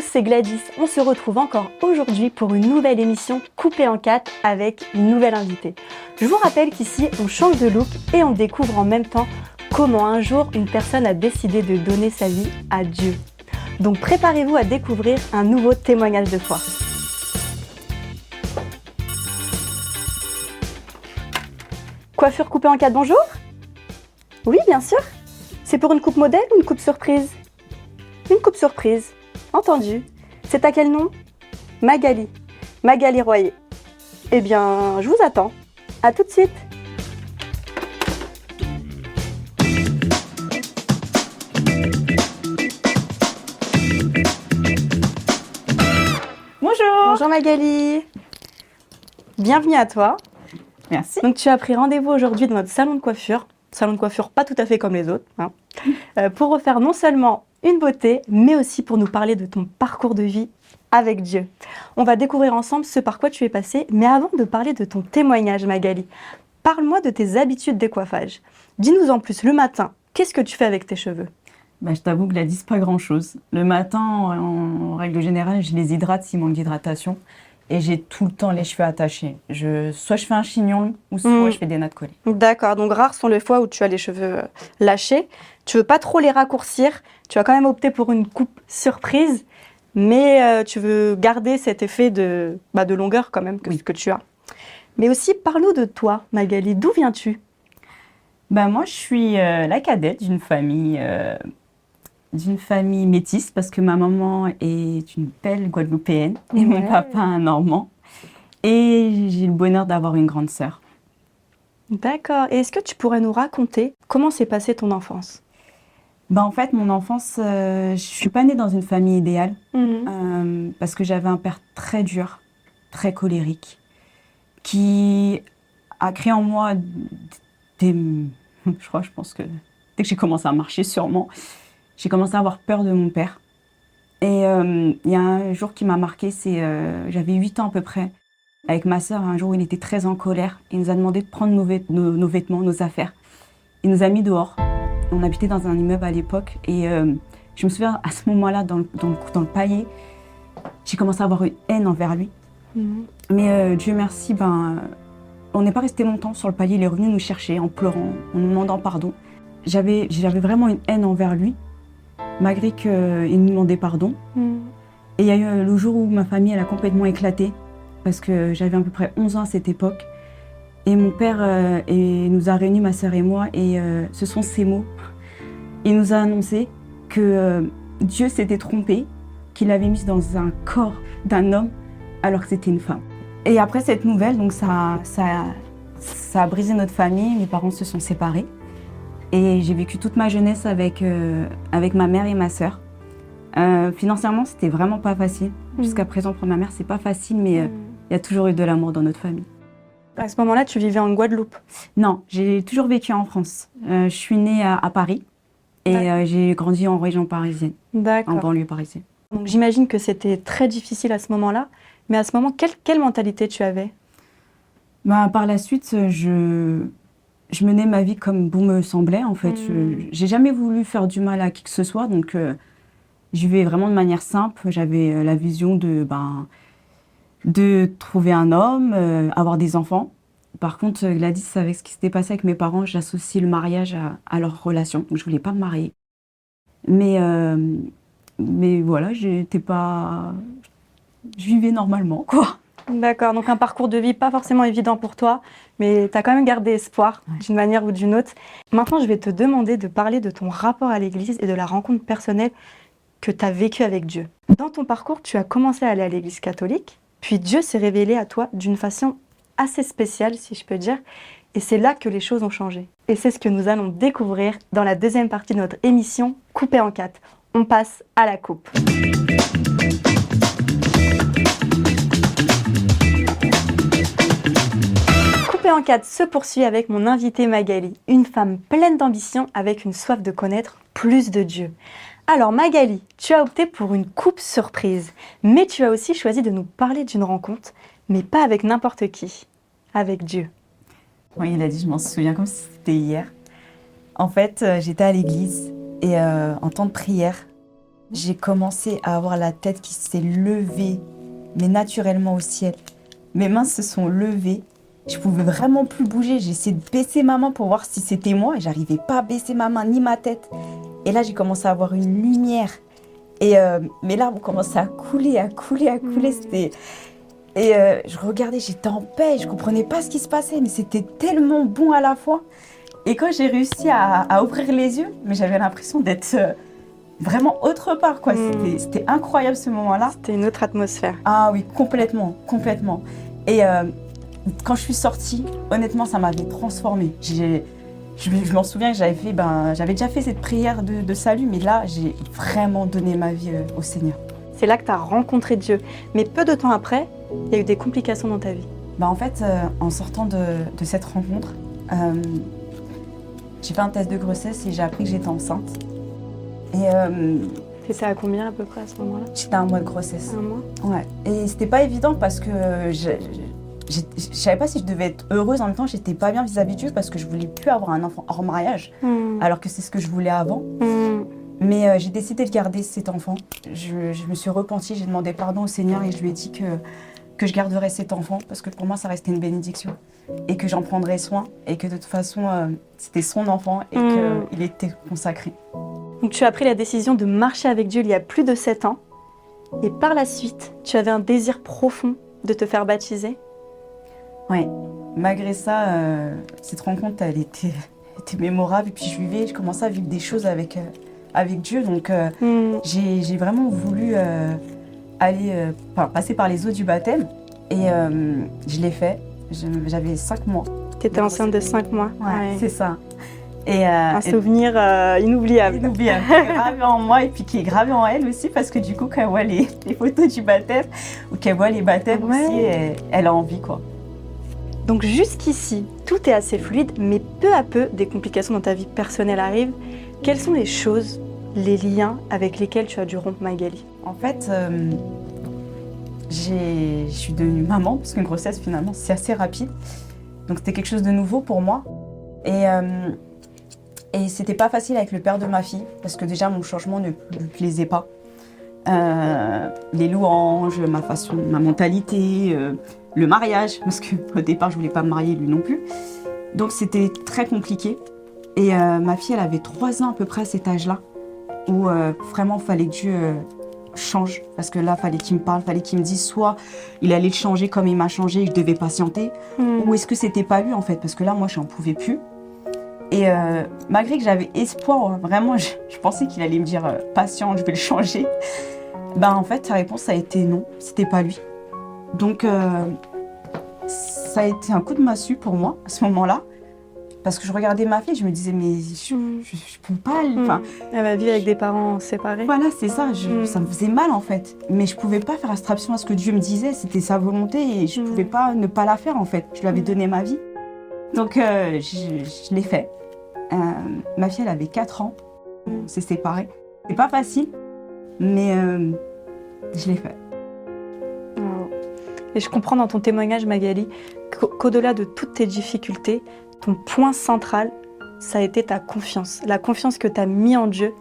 C'est Gladys. On se retrouve encore aujourd'hui pour une nouvelle émission coupée en quatre avec une nouvelle invitée. Je vous rappelle qu'ici, on change de look et on découvre en même temps comment un jour une personne a décidé de donner sa vie à Dieu. Donc préparez-vous à découvrir un nouveau témoignage de foi. Coiffure coupée en quatre, bonjour Oui, bien sûr. C'est pour une coupe modèle ou une coupe surprise? Une coupe surprise. Entendu. C'est à quel nom? Magali. Magali Royer. Eh bien, je vous attends. À tout de suite. Bonjour. Bonjour Magali. Bienvenue à toi. Merci. Donc tu as pris rendez-vous aujourd'hui dans notre salon de coiffure. Salon de coiffure pas tout à fait comme les autres. hein. Euh, pour refaire non seulement une beauté, mais aussi pour nous parler de ton parcours de vie avec Dieu. On va découvrir ensemble ce par quoi tu es passé, mais avant de parler de ton témoignage Magali, parle-moi de tes habitudes de coiffage. Dis-nous en plus le matin, qu'est-ce que tu fais avec tes cheveux? Bah, je t'avoue que la dis pas grand-chose. Le matin, en, en règle générale, je les hydrate s'il manque d'hydratation. Et j'ai tout le temps les cheveux attachés. Je, soit je fais un chignon, ou soit Mm. je fais des nattes collées. D'accord, donc rares sont les fois où tu as les cheveux euh, lâchés. Tu veux pas trop les raccourcir. Tu as quand même opté pour une coupe surprise, mais euh, tu veux garder cet effet de, bah, de longueur quand même que, Oui. que tu as. Mais aussi, parle-nous de toi, Magali. D'où viens-tu? Bah, moi, je suis euh, la cadette d'une famille, euh, d'une famille métisse, parce que ma maman est une belle guadeloupéenne et mon papa un normand. Et j'ai le bonheur d'avoir une grande sœur. D'accord. Et est-ce que tu pourrais nous raconter comment s'est passée ton enfance? Bah, en fait, mon enfance, euh, je suis pas née dans une famille idéale. Euh, parce que j'avais un père très dur, très colérique, qui a créé en moi des... Je crois, je pense que dès que j'ai commencé à marcher sûrement, j'ai commencé à avoir peur de mon père. Et euh, il y a un jour qui m'a marqué, c'est euh, j'avais 8 ans à peu près, avec ma sœur, un jour où il était très en colère. Il nous a demandé de prendre nos, vêt- nos- nos vêtements, nos affaires. Il nous a mis dehors. On habitait dans un immeuble à l'époque et euh, je me souviens à ce moment-là, dans le, dans le, dans le palier, j'ai commencé à avoir une haine envers lui. Mhm. Mais euh, Dieu merci, ben, on n'est pas resté longtemps sur le palier. Il est revenu nous chercher en pleurant, en nous demandant pardon. J'avais vraiment une haine envers lui, malgré qu'il nous demandait pardon. Mhm. Et il y a eu euh, le jour où ma famille elle a complètement éclaté, parce que j'avais à peu près 11 ans à cette époque. Et mon père euh, et nous a réunis, ma sœur et moi, et euh, ce sont ces mots. Il nous a annoncé que euh, Dieu s'était trompé, qu'il avait mis dans un corps d'un homme alors que c'était une femme. Et après cette nouvelle, donc ça, ça, ça a brisé notre famille, mes parents se sont séparés. Et j'ai vécu toute ma jeunesse avec, euh, avec ma mère et ma sœur. Euh, financièrement, c'était vraiment pas facile. Mhm. Jusqu'à présent, pour ma mère, c'est pas facile, mais euh, il y a toujours eu de l'amour dans notre famille. À ce moment-là, tu vivais en Guadeloupe? Non, j'ai toujours vécu en France. Euh, je suis née à, à Paris et j'ai grandi en région parisienne, en banlieue parisienne. Donc j'imagine que c'était très difficile à ce moment-là. Mais à ce moment, quelle, quelle mentalité tu avais? Bah, par la suite, je, je menais ma vie comme bon me semblait. En fait. Je- j'ai jamais voulu faire du mal à qui que ce soit, donc euh, j'y vais vraiment de manière simple. J'avais euh, la vision de, ben, de trouver un homme, euh, avoir des enfants. Par contre, euh, Gladys, avec ce qui s'était passé avec mes parents, j'associe le mariage à, à leur relation. Donc, je voulais pas me marier. Mais, mais voilà, j'étais pas. Je vivais normalement, quoi. D'accord, donc un parcours de vie pas forcément évident pour toi, mais tu as quand même gardé espoir Ouais. d'une manière ou d'une autre. Maintenant, je vais te demander de parler de ton rapport à l'Église et de la rencontre personnelle que tu as vécue avec Dieu. Dans ton parcours, tu as commencé à aller à l'Église catholique, puis Dieu s'est révélé à toi d'une façon assez spéciale, si je peux dire, et c'est là que les choses ont changé. Et c'est ce que nous allons découvrir dans la deuxième partie de notre émission Coupée en quatre. On passe à la coupe. Se poursuit avec mon invitée Magali, une femme pleine d'ambition avec une soif de connaître plus de Dieu. Alors Magali, tu as opté pour une coupe surprise, mais tu as aussi choisi de nous parler d'une rencontre, mais pas avec n'importe qui, avec Dieu. Oui, il a dit, je m'en souviens comme si c'était hier. En fait, euh, j'étais à l'église et euh, en temps de prière, j'ai commencé à avoir la tête qui s'est levée, mais naturellement au ciel. Mes mains se sont levées. Je pouvais vraiment plus bouger. J'ai essayé de baisser ma main pour voir si c'était moi et j'arrivais pas à baisser ma main ni ma tête. Et là, j'ai commencé à avoir une lumière. Et euh, mes larmes commencé à couler, à couler, à couler. Mmh. C'était et euh, je regardais, j'étais en paix, je comprenais pas ce qui se passait, mais c'était tellement bon à la fois. Et quand j'ai réussi à, ouvrir les yeux, mais j'avais l'impression d'être euh, vraiment autre part, quoi. Hmm. C'était incroyable ce moment-là. C'était une autre atmosphère. Ah oui, complètement, complètement. Et euh, quand je suis sortie, honnêtement, ça m'avait transformée. Je, je m'en souviens que j'avais fait, ben, j'avais déjà fait cette prière de, de salut, mais là, j'ai vraiment donné ma vie au Seigneur. C'est là que tu as rencontré Dieu. Mais peu de temps après, il y a eu des complications dans ta vie. Bah en fait, euh, en sortant de, cette rencontre, euh, j'ai fait un test de grossesse et j'ai appris que j'étais enceinte. Et euh, ça à combien à peu près à ce moment-là? J'étais à un mois de grossesse. Un mois? Ouais. Et c'était pas évident parce que je, je, savais pas si je devais être heureuse en même temps. J'étais pas bien vis-à-vis de Dieu parce que je voulais plus avoir un enfant hors mariage, hmm. alors que c'est ce que je voulais avant. Hmm. Mais euh, j'ai décidé de garder cet enfant. Je, je me suis repentie, j'ai demandé pardon au Seigneur et je lui ai dit que que je garderais cet enfant parce que pour moi ça restait une bénédiction et que j'en prendrais soin et que de toute façon euh, c'était son enfant et mm. qu'il était consacré. Donc tu as pris la décision de marcher avec Dieu il y a plus de 7 ans et par la suite tu avais un désir profond de te faire baptiser Oui, malgré ça, euh, cette rencontre elle était, était, mémorable et puis je vivais, je commençais à vivre des choses avec, euh, avec Dieu donc mm. j'ai vraiment voulu aller euh, passer par les eaux du baptême. Et euh, je l'ai fait. J'avais 5 mois. Tu étais enceinte de 5 mois. Ouais, c'est ça. Et, euh, un souvenir inoubliable. Inoubliable, gravé en moi et puis qui est gravé en elle aussi parce que du coup, quand elle voit les, photos du baptême ou qu'elle voit les baptêmes aussi, elle, a envie quoi. Donc jusqu'ici, tout est assez fluide, mais peu à peu, des complications dans ta vie personnelle arrivent. Quelles sont les choses les liens avec lesquels tu as dû rompre Magali? En fait, euh, je suis devenue maman, parce qu'une grossesse finalement c'est assez rapide. Donc c'était quelque chose de nouveau pour moi. Et, euh, et c'était pas facile avec le père de ma fille, parce que déjà mon changement ne lui plaisait pas. Euh, les louanges, ma façon, ma mentalité, le mariage, parce qu'au départ je voulais pas me marier lui non plus. Donc c'était très compliqué. Et ma fille, elle avait trois ans à peu près à cet âge-là où euh, vraiment fallait que Dieu euh, change parce que là fallait qu'il me parle, fallait qu'il me dise soit il allait le changer comme il m'a changé et je devais patienter hmm. ou est-ce que c'était pas lui en fait? Parce que là moi je n'en pouvais plus. Et euh, malgré que j'avais espoir, vraiment je, pensais qu'il allait me dire patient, je vais le changer. Ben en fait sa réponse a été non, c'était pas lui. Donc ça a été un coup de massue pour moi à ce moment-là. Parce que je regardais ma fille, je me disais, mais je, ne peux pas. Mm. Enfin, Elle va vivre avec des parents séparés. Voilà, c'est ça. Mm. Ça me faisait mal en fait. Mais je pouvais pas faire abstraction à ce que Dieu me disait. C'était sa volonté et je ne mm. pouvais pas ne pas la faire en fait. Je lui avais donné ma vie. Donc euh, je, l'ai fait. Euh, ma fille, elle avait 4 ans. On s'est séparés. C'est pas facile, mais euh, je l'ai fait. Et je comprends dans ton témoignage, Magali, qu'au-delà de toutes tes difficultés, ton point central, ça a été ta confiance, la confiance que tu as mis en Dieu.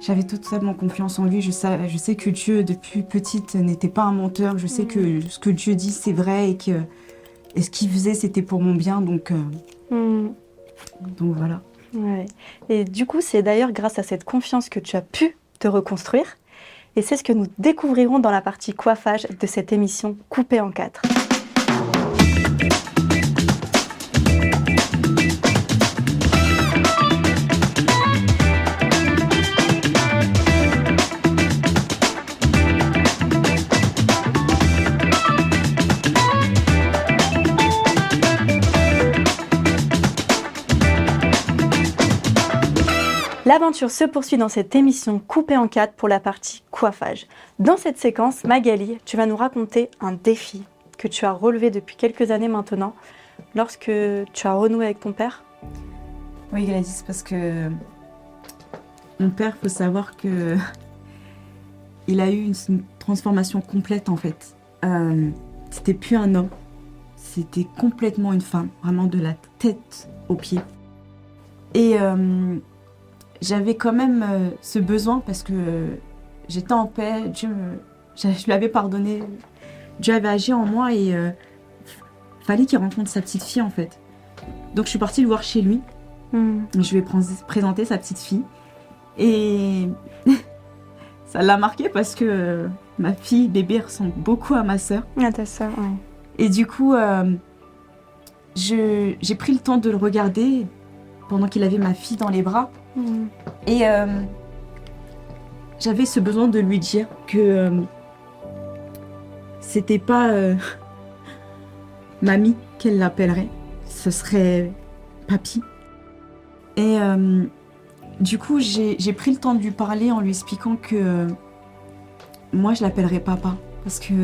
J'avais totalement confiance en lui. Je sais, je sais que Dieu, depuis petite, n'était pas un menteur. Je sais que mm. ce que Dieu dit, c'est vrai et que et ce qu'il faisait, c'était pour mon bien. Donc, euh, mm. donc voilà. Et du coup, c'est d'ailleurs grâce à cette confiance que tu as pu te reconstruire. Et c'est ce que nous découvrirons dans la partie coiffage de cette émission coupée en quatre. L'aventure se poursuit dans cette émission coupée en quatre pour la partie coiffage. Dans cette séquence, Magali, tu vas nous raconter un défi que tu as relevé depuis quelques années maintenant lorsque tu as renoué avec ton père. Oui, Gladys, parce que mon père, faut savoir que il a eu une, transformation complète en fait. Euh, c'était plus un homme, c'était complètement une femme, vraiment de la tête aux pieds. Et euh, j'avais quand même euh, ce besoin parce que j'étais en paix, Dieu je lui avais pardonné, Dieu avait agi en moi et euh, fallait qu'il rencontre sa petite fille en fait. Donc je suis partie le voir chez lui. Hmm. Je lui ai présenté sa petite fille et ça l'a marqué parce que ma fille bébé ressemble beaucoup à ma sœur. À ta sœur, oui. Et du coup, euh, j'ai pris le temps de le regarder pendant qu'il avait ma fille dans les bras. Et euh, j'avais ce besoin de lui dire que euh, c'était pas mamie qu'elle l'appellerait, ce serait papy. Et du coup, j'ai pris le temps de lui parler en lui expliquant que moi, je l'appellerais papa parce que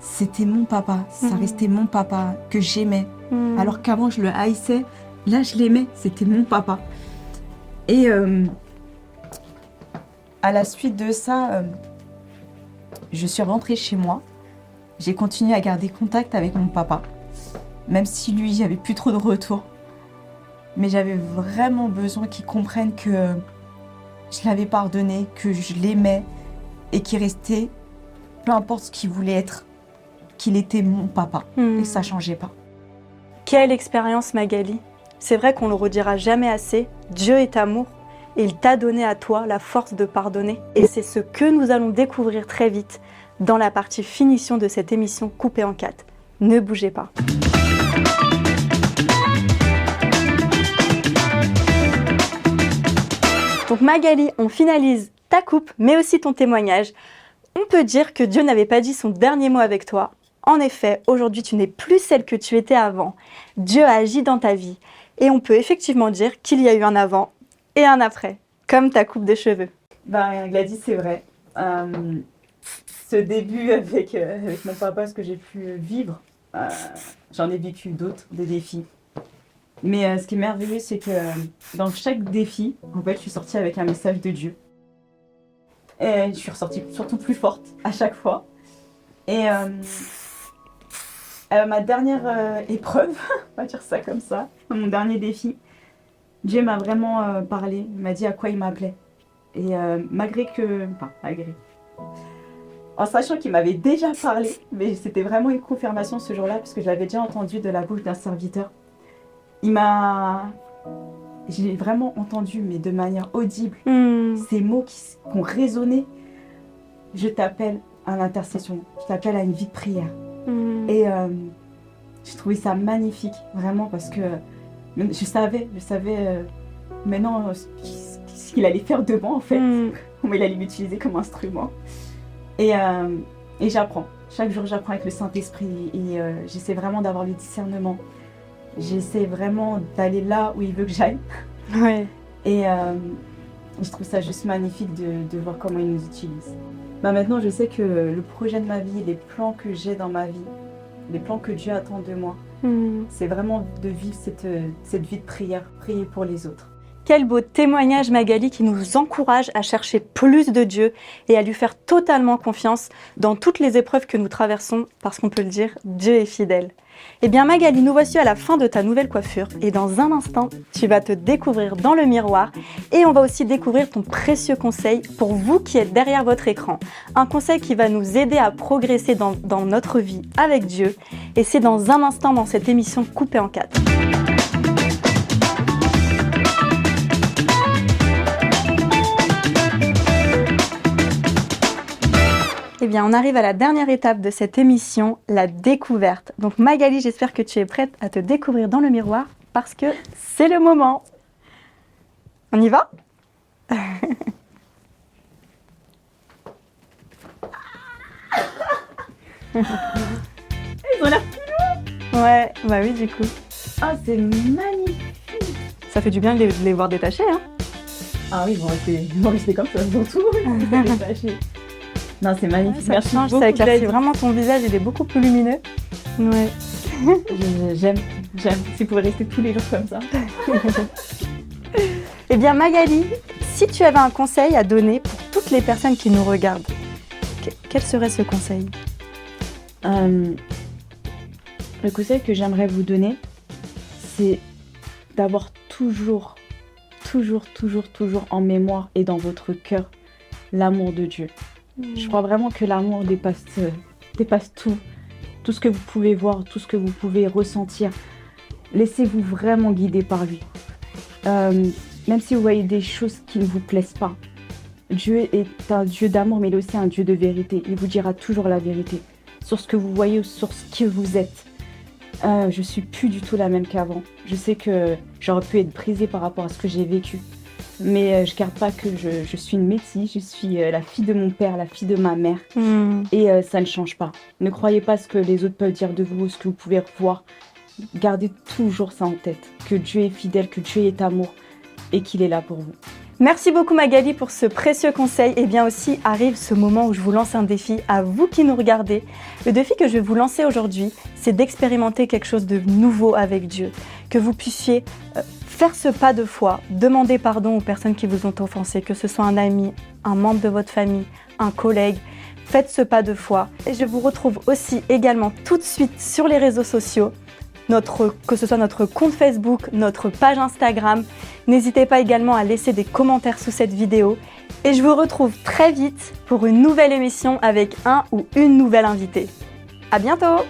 c'était mon papa, ça mhm. restait mon papa que j'aimais. Mhm. Alors qu'avant, je le haïssais, là, je l'aimais, c'était mon papa. Et euh, à la suite de ça, euh, je suis rentrée chez moi. J'ai continué à garder contact avec mon papa, même si lui, il n'y avait plus trop de retour. Mais j'avais vraiment besoin qu'il comprenne que je l'avais pardonné, que je l'aimais et qu'il restait, peu importe ce qu'il voulait être, qu'il était mon papa et ça hmm. changeait pas. Quelle expérience Magali? C'est vrai qu'on le redira jamais assez, Dieu est amour et il t'a donné à toi la force de pardonner et c'est ce que nous allons découvrir très vite dans la partie finition de cette émission coupée en quatre. Ne bougez pas. Donc Magali, on finalise ta coupe, mais aussi ton témoignage. On peut dire que Dieu n'avait pas dit son dernier mot avec toi. En effet, aujourd'hui, tu n'es plus celle que tu étais avant. Dieu a agi dans ta vie. Et on peut effectivement dire qu'il y a eu un avant et un après, comme ta coupe de cheveux. Ben, Gladys, c'est vrai. Euh, ce début avec, euh, avec mon papa, ce que j'ai pu vivre, euh, j'en ai vécu d'autres, des défis. Mais ce qui est merveilleux, c'est que dans chaque défi, en fait, je suis sortie avec un message de Dieu. Et je suis ressortie surtout plus forte à chaque fois. Et euh, ma dernière euh, épreuve, on va dire ça comme ça, mon dernier défi, Dieu m'a vraiment euh, parlé, il m'a dit à quoi il m'appelait. Et malgré que. Enfin, malgré. En sachant qu'il m'avait déjà parlé, mais c'était vraiment une confirmation ce jour-là, parce que je l'avais déjà entendu de la bouche d'un serviteur. Il m'a. J'ai vraiment entendu, mais de manière audible, hmm. ces mots qui, qui ont résonné. Je t'appelle à l'intercession, je t'appelle à une vie de prière. Mm. Et euh, j'ai trouvé ça magnifique, vraiment, parce que je savais, je savais euh, maintenant ce qu'il allait faire de moi, en fait, mm. comment il allait m'utiliser comme instrument. Et, euh, et j'apprends. Chaque jour, j'apprends avec le Saint-Esprit et j'essaie vraiment d'avoir le discernement. J'essaie vraiment d'aller là où il veut que j'aille. Ouais. Et je trouve ça juste magnifique de, de voir comment il nous utilise. Bah, maintenant, je sais que le projet de ma vie, les plans que j'ai dans ma vie, les plans que Dieu attend de moi, hmm. c'est vraiment de vivre cette, cette vie de prière, prier pour les autres. Quel beau témoignage Magali qui nous encourage à chercher plus de Dieu et à lui faire totalement confiance dans toutes les épreuves que nous traversons parce qu'on peut le dire, Dieu est fidèle. Eh bien Magali, nous voici à la fin de ta nouvelle coiffure et dans un instant, tu vas te découvrir dans le miroir et on va aussi découvrir ton précieux conseil pour vous qui êtes derrière votre écran. Un conseil qui va nous aider à progresser dans, notre vie avec Dieu et c'est dans un instant dans cette émission coupée en quatre. Eh bien, on arrive à la dernière étape de cette émission, la découverte. Donc Magali, j'espère que tu es prête à te découvrir dans le miroir parce que c'est le moment. On y va? Ils ont l'air plus Ouais, bah oui, du coup. Ah, c'est magnifique Ça fait du bien de les, voir détachés, hein Ah oui, ils vont rester, vont rester comme ça, ils vont tout détachés. Non, c'est magnifique. ça Merci change, beaucoup. Ça éclaircit vraiment ton visage, il est beaucoup plus lumineux. Ouais. j'aime, j'aime. Si vous pouvez rester tous les jours comme ça. eh bien, Magali, si tu avais un conseil à donner pour toutes les personnes qui nous regardent, quel serait ce conseil? Euh, Le conseil que j'aimerais vous donner, c'est d'avoir toujours, toujours, toujours, toujours en mémoire et dans votre cœur l'amour de Dieu. Je hmm. crois vraiment que l'amour dépasse, euh, dépasse tout, tout ce que vous pouvez voir, tout ce que vous pouvez ressentir. Laissez-vous vraiment guider par lui. Euh, même si vous voyez des choses qui ne vous plaisent pas, Dieu est un Dieu d'amour, mais il est aussi un Dieu de vérité. Il vous dira toujours la vérité sur ce que vous voyez, sur ce que vous êtes. Euh, je suis plus du tout la même qu'avant. Je sais que j'aurais pu être brisée par rapport à ce que j'ai vécu. Mais euh, je ne garde pas que je, suis une métisse, je suis euh, la fille de mon père, la fille de ma mère. Hmm. Et euh, ça ne change pas. Ne croyez pas ce que les autres peuvent dire de vous, ce que vous pouvez voir. Gardez toujours ça en tête. Que Dieu est fidèle, que Dieu est amour et qu'il est là pour vous. Merci beaucoup Magali pour ce précieux conseil. Et bien aussi arrive ce moment où je vous lance un défi à vous qui nous regardez. Le défi que je vais vous lancer aujourd'hui, c'est d'expérimenter quelque chose de nouveau avec Dieu. Que vous puissiez euh, faire ce pas de foi, demander pardon aux personnes qui vous ont offensé, que ce soit un ami, un membre de votre famille, un collègue. Faites ce pas de foi. Et je vous retrouve aussi également tout de suite sur les réseaux sociaux notre, que ce soit notre compte Facebook, notre page Instagram. N'hésitez pas également à laisser des commentaires sous cette vidéo. Et je vous retrouve très vite pour une nouvelle émission avec un ou une nouvelle invitée. À bientôt!